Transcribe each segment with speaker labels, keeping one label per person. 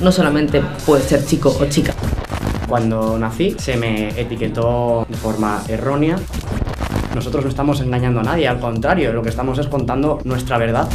Speaker 1: no solamente puede ser chico o chica.
Speaker 2: Cuando nací se me etiquetó de forma errónea. Nosotros no estamos engañando a nadie, al contrario, lo que estamos es contando nuestra verdad.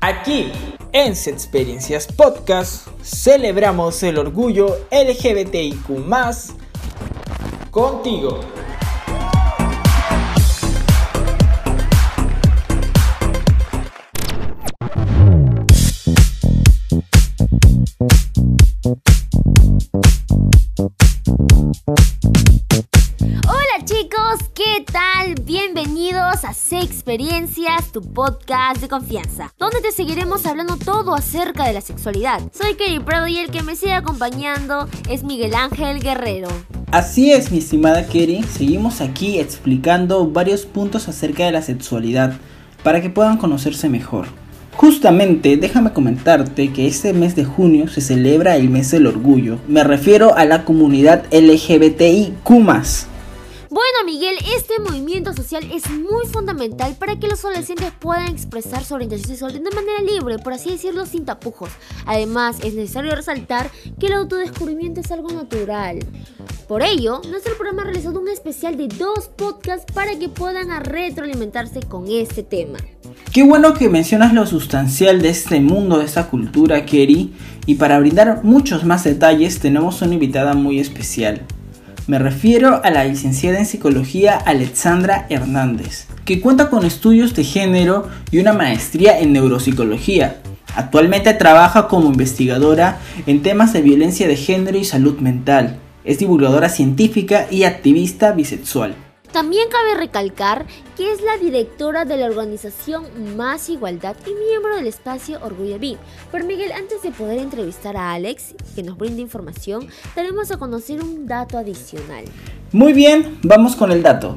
Speaker 3: Aquí, en Experiencias Podcast, celebramos el orgullo LGBTIQ contigo.
Speaker 4: Experiencias, tu podcast de confianza, donde te seguiremos hablando todo acerca de la sexualidad. Soy Kelly Prado y el que me sigue acompañando es Miguel Ángel Guerrero.
Speaker 3: Así es, mi estimada Kerry, seguimos aquí explicando varios puntos acerca de la sexualidad para que puedan conocerse mejor. Justamente, déjame comentarte que este mes de junio se celebra el mes del orgullo. Me refiero a la comunidad LGBTIQ.
Speaker 4: Miguel, este movimiento social es muy fundamental para que los adolescentes puedan expresar su orientación sexual de manera libre, por así decirlo, sin tapujos. Además, es necesario resaltar que el autodescubrimiento es algo natural. Por ello, nuestro programa ha realizado un especial de dos podcasts para que puedan retroalimentarse con este tema.
Speaker 3: Qué bueno que mencionas lo sustancial de este mundo, de esta cultura, Kerry. Y para brindar muchos más detalles, tenemos una invitada muy especial. Me refiero a la licenciada en psicología Alexandra Hernández, que cuenta con estudios de género y una maestría en neuropsicología. Actualmente trabaja como investigadora en temas de violencia de género y salud mental. Es divulgadora científica y activista bisexual.
Speaker 4: También cabe recalcar que es la directora de la organización Más Igualdad y miembro del espacio Orgullo B. Pero Miguel, antes de poder entrevistar a Alex, que nos brinde información, tenemos a conocer un dato adicional.
Speaker 3: Muy bien, vamos con el dato.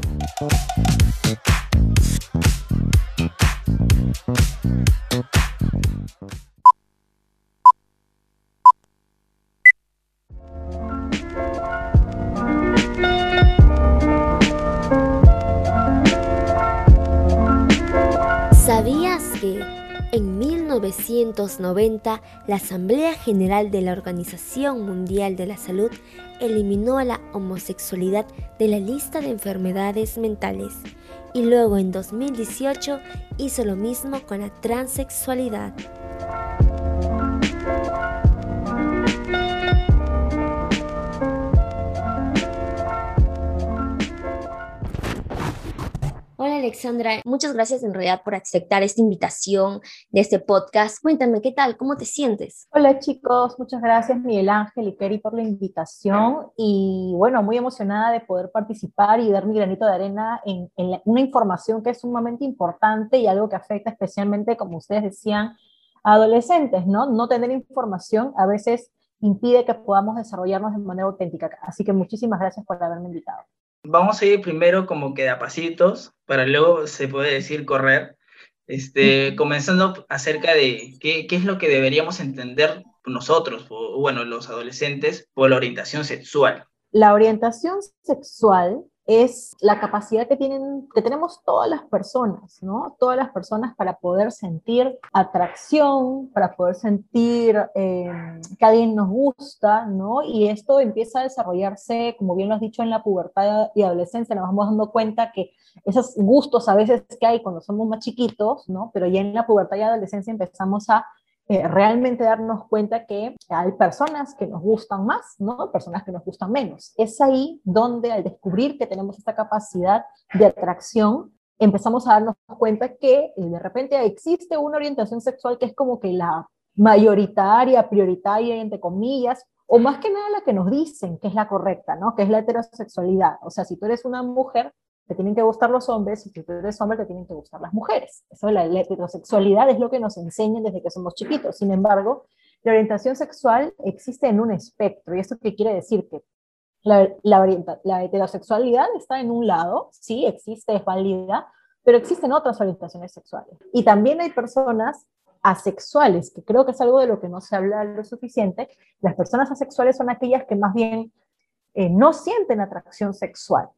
Speaker 4: 1990 la Asamblea General de la Organización Mundial de la Salud eliminó a la homosexualidad de la lista de enfermedades mentales y luego en 2018 hizo lo mismo con la transexualidad? Hola Alexandra, muchas gracias en realidad por aceptar esta invitación de este podcast. Cuéntame, ¿qué tal? ¿Cómo te sientes?
Speaker 5: Hola chicos, muchas gracias Miguel Ángel y Kerry por la invitación y bueno, muy emocionada de poder participar y dar mi granito de arena en, una información que es sumamente importante y algo que afecta especialmente, como ustedes decían, a adolescentes, ¿no? No tener información a veces impide que podamos desarrollarnos de manera auténtica. Así que muchísimas gracias por haberme invitado
Speaker 3: vamos a ir primero como que a pasitos, para luego se puede decir correr, este, comenzando acerca de qué, qué, es lo que deberíamos entender nosotros, o, bueno, los adolescentes, por la orientación sexual.
Speaker 5: La orientación sexual es la capacidad que, tienen, que tenemos todas las personas, ¿no? Todas las personas para poder sentir atracción, para poder sentir eh, que alguien nos gusta, ¿no? Y esto empieza a desarrollarse, como bien lo has dicho, en la pubertad y adolescencia, nos vamos dando cuenta que esos gustos a veces que hay cuando somos más chiquitos, ¿no? Pero ya en la pubertad y adolescencia empezamos a eh, realmente darnos cuenta que hay personas que nos gustan más, ¿no? Personas que nos gustan menos. Es ahí donde al descubrir que tenemos esta capacidad de atracción, empezamos a darnos cuenta que eh, de repente existe una orientación sexual que es como que la mayoritaria, prioritaria, entre comillas, o más que nada la que nos dicen que es la correcta, ¿no? Que es la heterosexualidad. O sea, si tú eres una mujer, te tienen que gustar los hombres y si tú eres hombre te tienen que gustar las mujeres. Eso la, la heterosexualidad es lo que nos enseñan desde que somos chiquitos. Sin embargo, la orientación sexual existe en un espectro. ¿Y esto qué quiere decir? Que la, heterosexualidad está en un lado, sí, existe, es válida, pero existen otras orientaciones sexuales. Y también hay personas asexuales, que creo que es algo de lo que no se habla lo suficiente. Las personas asexuales son aquellas que más bien eh, no sienten atracción sexual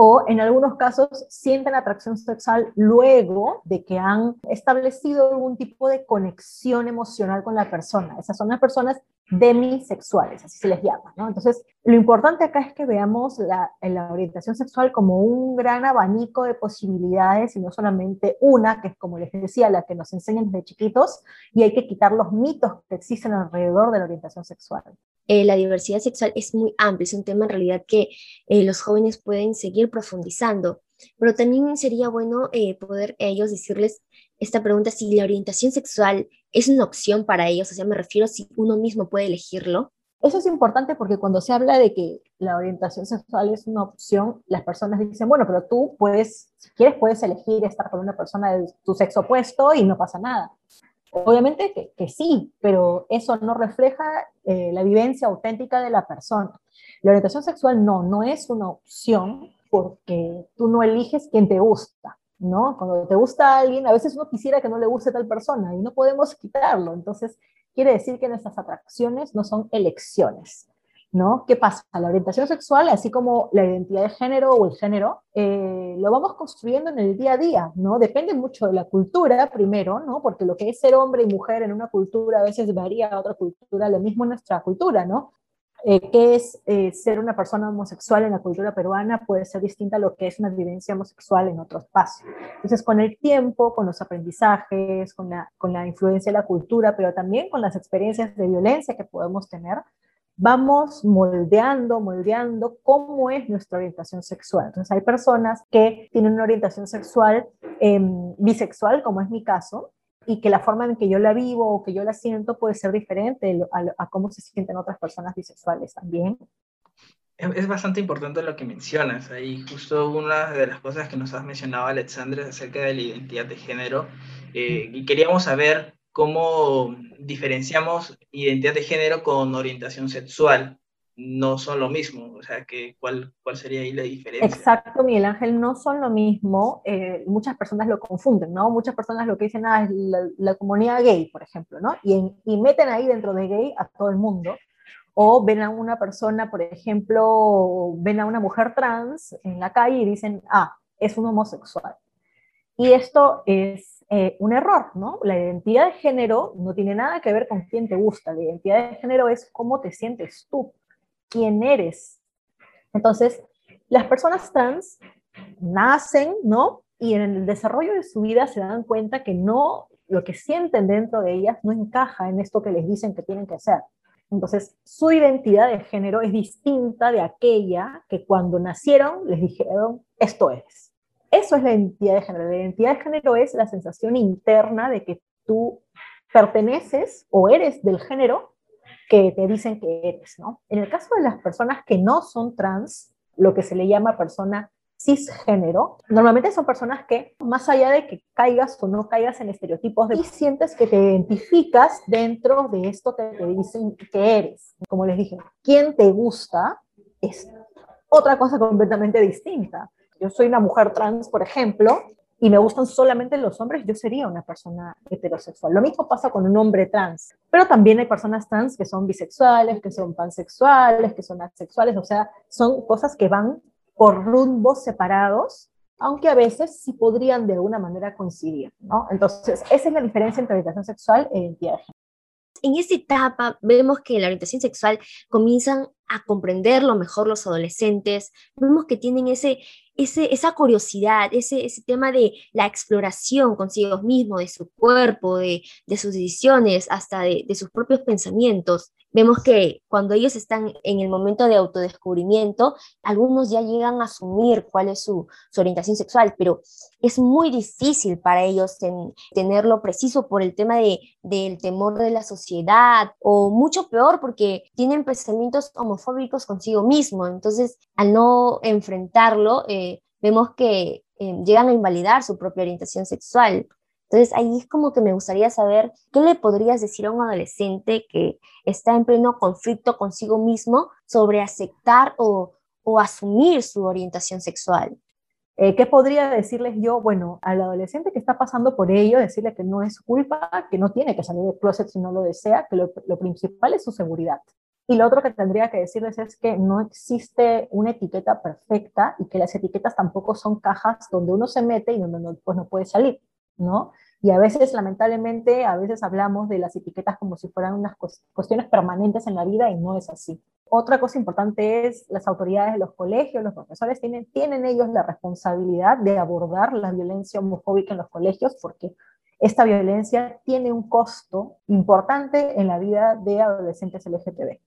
Speaker 5: o en algunos casos sienten atracción sexual luego de que han establecido algún tipo de conexión emocional con la persona. Esas son las personas demisexuales, así se les llama. Entonces, lo importante acá es que veamos la, la, orientación sexual como un gran abanico de posibilidades y no solamente una, que es como les decía, la que nos enseñan desde chiquitos, y hay que quitar los mitos que existen alrededor de la orientación sexual.
Speaker 4: Eh, la diversidad sexual es muy amplia, es un tema en realidad que eh, los jóvenes pueden seguir profundizando, pero también sería bueno eh, poder ellos decirles esta pregunta si la orientación sexual es una opción para ellos, o sea, me refiero si uno mismo puede elegirlo.
Speaker 5: Eso es importante porque cuando se habla de que la orientación sexual es una opción, las personas dicen, bueno, pero tú puedes, si quieres, puedes elegir estar con una persona de tu sexo opuesto y no pasa nada. Obviamente que, sí, pero eso no refleja eh, la vivencia auténtica de la persona. La orientación sexual no, no es una opción porque tú no eliges quién te gusta. ¿no? Cuando te gusta alguien, a veces uno quisiera que no le guste tal persona y no podemos quitarlo. Entonces, quiere decir que nuestras atracciones no son elecciones, ¿no? ¿Qué pasa? La orientación sexual, así como la identidad de género o el género, eh, lo vamos construyendo en el día a día, ¿no? Depende mucho de la cultura, primero, ¿no? Porque lo que es ser hombre y mujer en una cultura a veces varía a otra cultura, lo mismo en nuestra cultura, ¿no? eh, qué es eh, ser una persona homosexual en la cultura peruana puede ser distinta a lo que es una vivencia homosexual en otro espacio. Entonces, con el tiempo, con los aprendizajes, con la, con la influencia de la cultura, pero también con las experiencias de violencia que podemos tener, vamos moldeando, moldeando cómo es nuestra orientación sexual. Entonces, hay personas que tienen una orientación sexual eh, bisexual, como es mi caso, y que la forma en que yo la vivo o que yo la siento puede ser diferente a, cómo se sienten otras personas bisexuales también.
Speaker 3: Es bastante importante lo que mencionas. Ahí justo una de las cosas que nos has mencionado, Alexandra, acerca de la identidad de género. Eh, y queríamos saber cómo diferenciamos identidad de género con orientación sexual no son lo mismo, o sea, que, ¿cuál, ¿cuál sería ahí la diferencia?
Speaker 5: Exacto, Miguel Ángel, no son lo mismo, eh, muchas personas lo confunden, ¿no? Muchas personas lo que dicen ah, es la, comunidad gay, por ejemplo, ¿no? Y, y meten ahí dentro de gay a todo el mundo, o ven a una persona, por ejemplo, ven a una mujer trans en la calle y dicen, ah, es un homosexual. Y esto es eh, un error, ¿no? La identidad de género no tiene nada que ver con quién te gusta, la identidad de género es cómo te sientes tú quién eres. Entonces, las personas trans nacen, ¿no? Y en el desarrollo de su vida se dan cuenta que no, lo que sienten dentro de ellas no encaja en esto que les dicen que tienen que hacer. Entonces, su identidad de género es distinta de aquella que cuando nacieron les dijeron, esto es. Eso es la identidad de género. La identidad de género es la sensación interna de que tú perteneces o eres del género que te dicen que eres, ¿no? En el caso de las personas que no son trans, lo que se le llama persona cisgénero, normalmente son personas que, más allá de que caigas o no caigas en estereotipos, de, sientes que te identificas dentro de esto que te dicen que eres. Como les dije, quién te gusta es otra cosa completamente distinta. Yo soy una mujer trans, por ejemplo, y me gustan solamente los hombres, yo sería una persona heterosexual. Lo mismo pasa con un hombre trans, pero también hay personas trans que son bisexuales, que son pansexuales, que son asexuales, o sea, son cosas que van por rumbos separados, aunque a veces sí podrían de alguna manera coincidir, ¿no? Entonces, esa es la diferencia entre orientación sexual e identidad.
Speaker 4: En esta etapa vemos que la orientación sexual comienzan a comprenderlo mejor los adolescentes, vemos que tienen ese, esa curiosidad, ese, ese tema de la exploración consigo mismo, de su cuerpo, de, sus decisiones, hasta de, sus propios pensamientos. Vemos que cuando ellos están en el momento de autodescubrimiento, algunos ya llegan a asumir cuál es su, orientación sexual, pero es muy difícil para ellos tenerlo preciso por el tema de, del temor de la sociedad o mucho peor porque tienen pensamientos homofóbicos consigo mismo. Entonces, al no enfrentarlo, eh, vemos que eh, llegan a invalidar su propia orientación sexual. Entonces ahí es como que me gustaría saber qué le podrías decir a un adolescente que está en pleno conflicto consigo mismo sobre aceptar o, o asumir su orientación sexual.
Speaker 5: Eh, ¿Qué podría decirles yo? Bueno, al adolescente que está pasando por ello, decirle que no es culpa, que no tiene que salir del closet si no lo desea, que lo, principal es su seguridad. Y lo otro que tendría que decirles es que no existe una etiqueta perfecta y que las etiquetas tampoco son cajas donde uno se mete y donde pues no puede salir, ¿no? Y a veces, lamentablemente, a veces hablamos de las etiquetas como si fueran unas cuestiones permanentes en la vida y no es así. Otra cosa importante es las autoridades de los colegios, los profesores tienen, tienen ellos la responsabilidad de abordar la violencia homofóbica en los colegios porque esta violencia tiene un costo importante en la vida de adolescentes LGTB.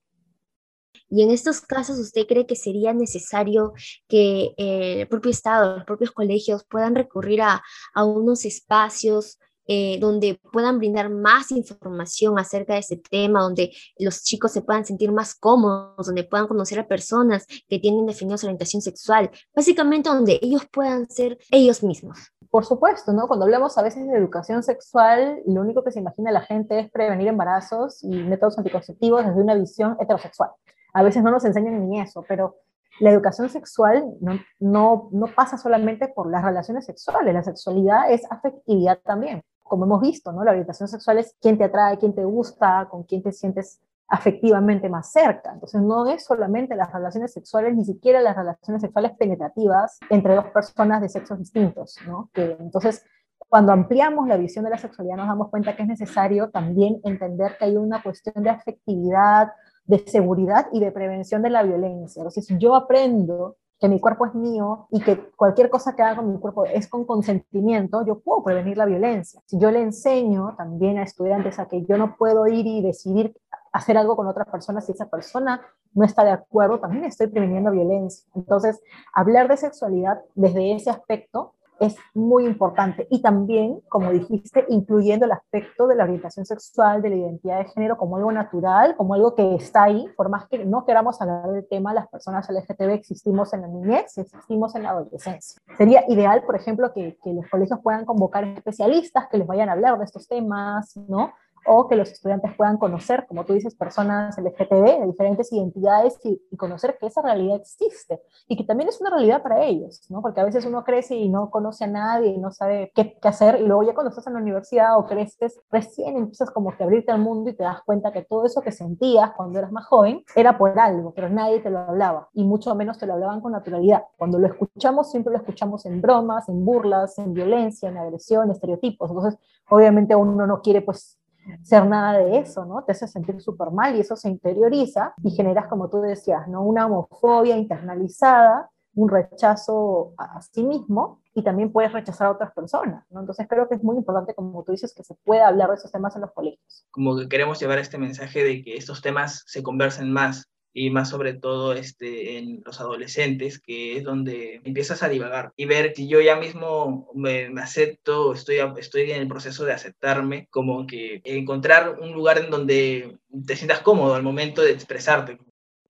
Speaker 4: Y en estos casos, ¿usted cree que sería necesario que eh, el propio Estado, los propios colegios puedan recurrir a, a unos espacios eh, donde puedan brindar más información acerca de ese tema, donde los chicos se puedan sentir más cómodos, donde puedan conocer a personas que tienen definida su orientación sexual, básicamente donde ellos puedan ser ellos mismos?
Speaker 5: Por supuesto, ¿no? Cuando hablamos a veces de educación sexual, lo único que se imagina la gente es prevenir embarazos y métodos anticonceptivos desde una visión heterosexual a veces no nos enseñan ni eso, pero la educación sexual no, no, no, pasa solamente por las relaciones sexuales, la sexualidad es afectividad también. Como hemos visto, ¿no? La orientación sexual es quién te atrae, quién te gusta, con quién te sientes afectivamente más cerca. Entonces no es solamente las relaciones sexuales, ni siquiera las relaciones sexuales penetrativas entre dos personas de sexos distintos, ¿no? Que entonces cuando ampliamos la visión de la sexualidad nos damos cuenta que es necesario también entender que hay una cuestión de afectividad, de seguridad y de prevención de la violencia. Entonces, yo aprendo que mi cuerpo es mío y que cualquier cosa que haga con mi cuerpo es con consentimiento, yo puedo prevenir la violencia. Si yo le enseño también a estudiantes a que yo no puedo ir y decidir hacer algo con otra persona si esa persona no está de acuerdo, también estoy preveniendo violencia. Entonces, hablar de sexualidad desde ese aspecto es muy importante. Y también, como dijiste, incluyendo el aspecto de la orientación sexual, de la identidad de género como algo natural, como algo que está ahí, por más que no queramos hablar del tema, las personas LGTB existimos en la niñez, existimos en la adolescencia. Sería ideal, por ejemplo, que, que los colegios puedan convocar especialistas que les vayan a hablar de estos temas, ¿no? O que los estudiantes puedan conocer, como tú dices, personas LGTB de diferentes identidades y, conocer que esa realidad existe y que también es una realidad para ellos, ¿no? Porque a veces uno crece y no conoce a nadie y no sabe qué, hacer y luego ya cuando estás en la universidad o creces, recién empiezas como que abrirte al mundo y te das cuenta que todo eso que sentías cuando eras más joven era por algo, pero nadie te lo hablaba y mucho menos te lo hablaban con naturalidad. Cuando lo escuchamos, siempre lo escuchamos en bromas, en burlas, en violencia, en agresión, estereotipos. Entonces, obviamente uno no quiere pues ser nada de eso, ¿no? Te hace sentir súper mal y eso se interioriza y generas, como tú decías, ¿no? Una homofobia internalizada, un rechazo a sí mismo y también puedes rechazar a otras personas, ¿no? Entonces creo que es muy importante, como tú dices, que se pueda hablar de esos temas en los colegios.
Speaker 3: Como que queremos llevar este mensaje de que estos temas se conversen más, y más sobre todo este, en los adolescentes, que es donde empiezas a divagar y ver si yo ya mismo me, acepto, estoy, estoy en el proceso de aceptarme, como que encontrar un lugar en donde te sientas cómodo al momento de expresarte.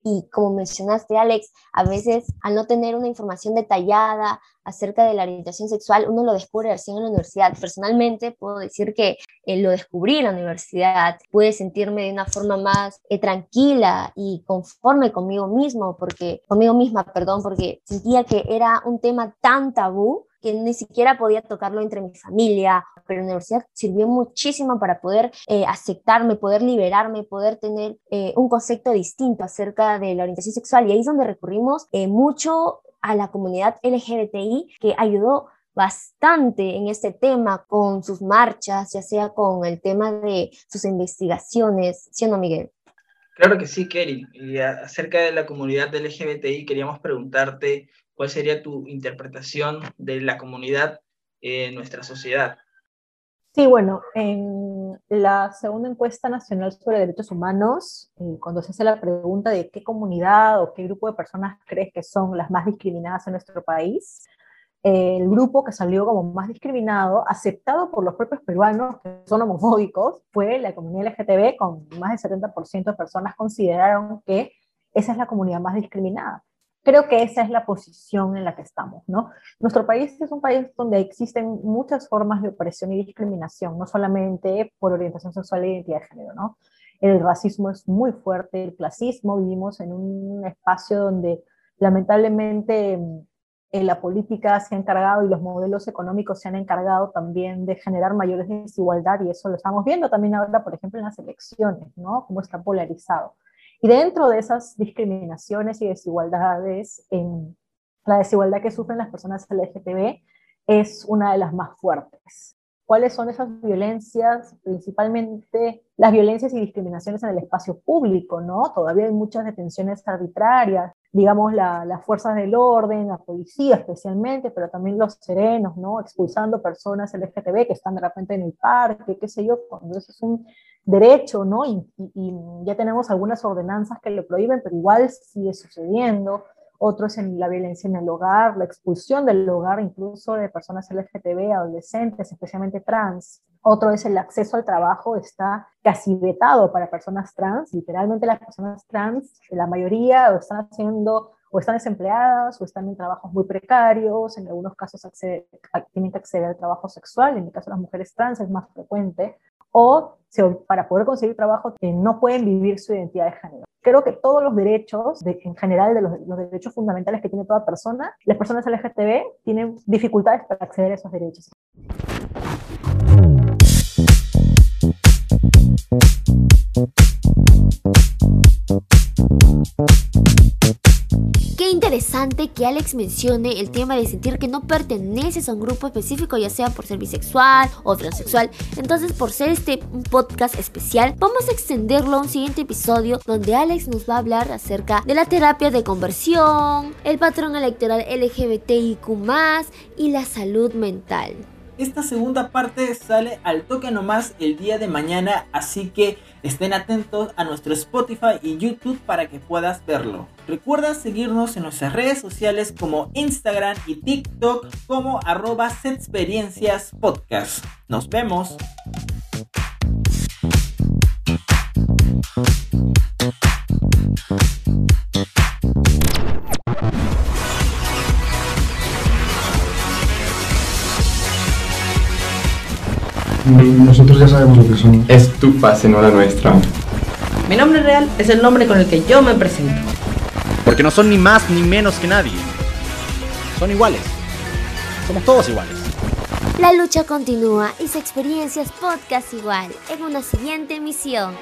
Speaker 4: Y como mencionaste, Alex, a veces al no tener una información detallada acerca de la orientación sexual, uno lo descubre recién en la universidad. Personalmente puedo decir que eh, lo descubrí en la universidad, pude sentirme de una forma más eh, tranquila y conforme conmigo mismo, porque, conmigo misma, perdón, porque sentía que era un tema tan tabú que ni siquiera podía tocarlo entre mi familia, pero la universidad sirvió muchísimo para poder eh, aceptarme, poder liberarme, poder tener eh, un concepto distinto acerca de la orientación sexual. Y ahí es donde recurrimos eh, mucho a la comunidad LGBTI, que ayudó bastante en este tema con sus marchas, ya sea con el tema de sus investigaciones, ¿sí Miguel?
Speaker 3: Claro que sí, Kerry. Y acerca de la comunidad LGBTI, queríamos preguntarte ¿Cuál sería tu interpretación de la comunidad en nuestra sociedad?
Speaker 5: Sí, bueno, en la segunda encuesta nacional sobre derechos humanos, eh, cuando se hace la pregunta de qué comunidad o qué grupo de personas crees que son las más discriminadas en nuestro país, el grupo que salió como más discriminado, aceptado por los propios peruanos que son homofóbicos, fue la comunidad LGTB, con más del 70% de personas consideraron que esa es la comunidad más discriminada. Creo que esa es la posición en la que estamos, ¿no? Nuestro país es un país donde existen muchas formas de opresión y discriminación, no solamente por orientación sexual e identidad de género, ¿no? El racismo es muy fuerte, el clasismo, vivimos en un espacio donde lamentablemente eh, la política se ha encargado y los modelos económicos se han encargado también de generar mayores desigualdad y eso lo estamos viendo también ahora, por ejemplo, en las elecciones, ¿no? Cómo está polarizado. Y dentro de esas discriminaciones y desigualdades, en, la desigualdad que sufren las personas LGTB es una de las más fuertes. cuáles son esas violencias, principalmente las violencias y discriminaciones en el espacio público, ¿no? Todavía hay muchas detenciones arbitrarias, digamos, las fuerzas del orden, la policía especialmente, pero también los serenos, ¿no? Expulsando personas LGTB que están de repente en el parque, qué sé yo, cuando eso es un derecho, ¿no? Y, y ya tenemos algunas ordenanzas que lo prohíben, pero igual sigue sucediendo otro es en la violencia en el hogar, la expulsión del hogar incluso de personas LGTB, adolescentes, especialmente trans. Otro es el acceso al trabajo, está casi vetado para personas trans. Literalmente las personas trans, la mayoría están haciendo o están desempleadas o están en trabajos muy precarios, en algunos casos tienen que acceder al trabajo sexual, en el caso de las mujeres trans es más frecuente, o para poder conseguir trabajo no pueden vivir su identidad de género. Creo que todos los derechos, en general de los, los, derechos fundamentales que tiene toda persona, las personas LGTB tienen dificultades para acceder a esos derechos.
Speaker 4: Interesante que Alex mencione el tema de sentir que no perteneces a un grupo específico, ya sea por ser bisexual o transexual. Entonces, por ser este podcast especial, vamos a extenderlo a un siguiente episodio donde Alex nos va a hablar acerca de la terapia de conversión, el patrón electoral LGBTIQ y la salud mental.
Speaker 3: Esta segunda parte sale al toque nomás el día de mañana, así que estén atentos a nuestro Spotify y YouTube para que puedas verlo. Recuerda seguirnos en nuestras redes sociales como Instagram y TikTok como arroba Podcast. Nos vemos.
Speaker 6: Nosotros ya sabemos lo que son.
Speaker 7: Es tu fase, no la nuestra.
Speaker 1: Mi nombre real es el nombre con el que yo me presento.
Speaker 8: Porque no son ni más ni menos que nadie. Son iguales. Somos todos iguales.
Speaker 4: La lucha continúa y su experiencia es podcast igual en una siguiente emisión.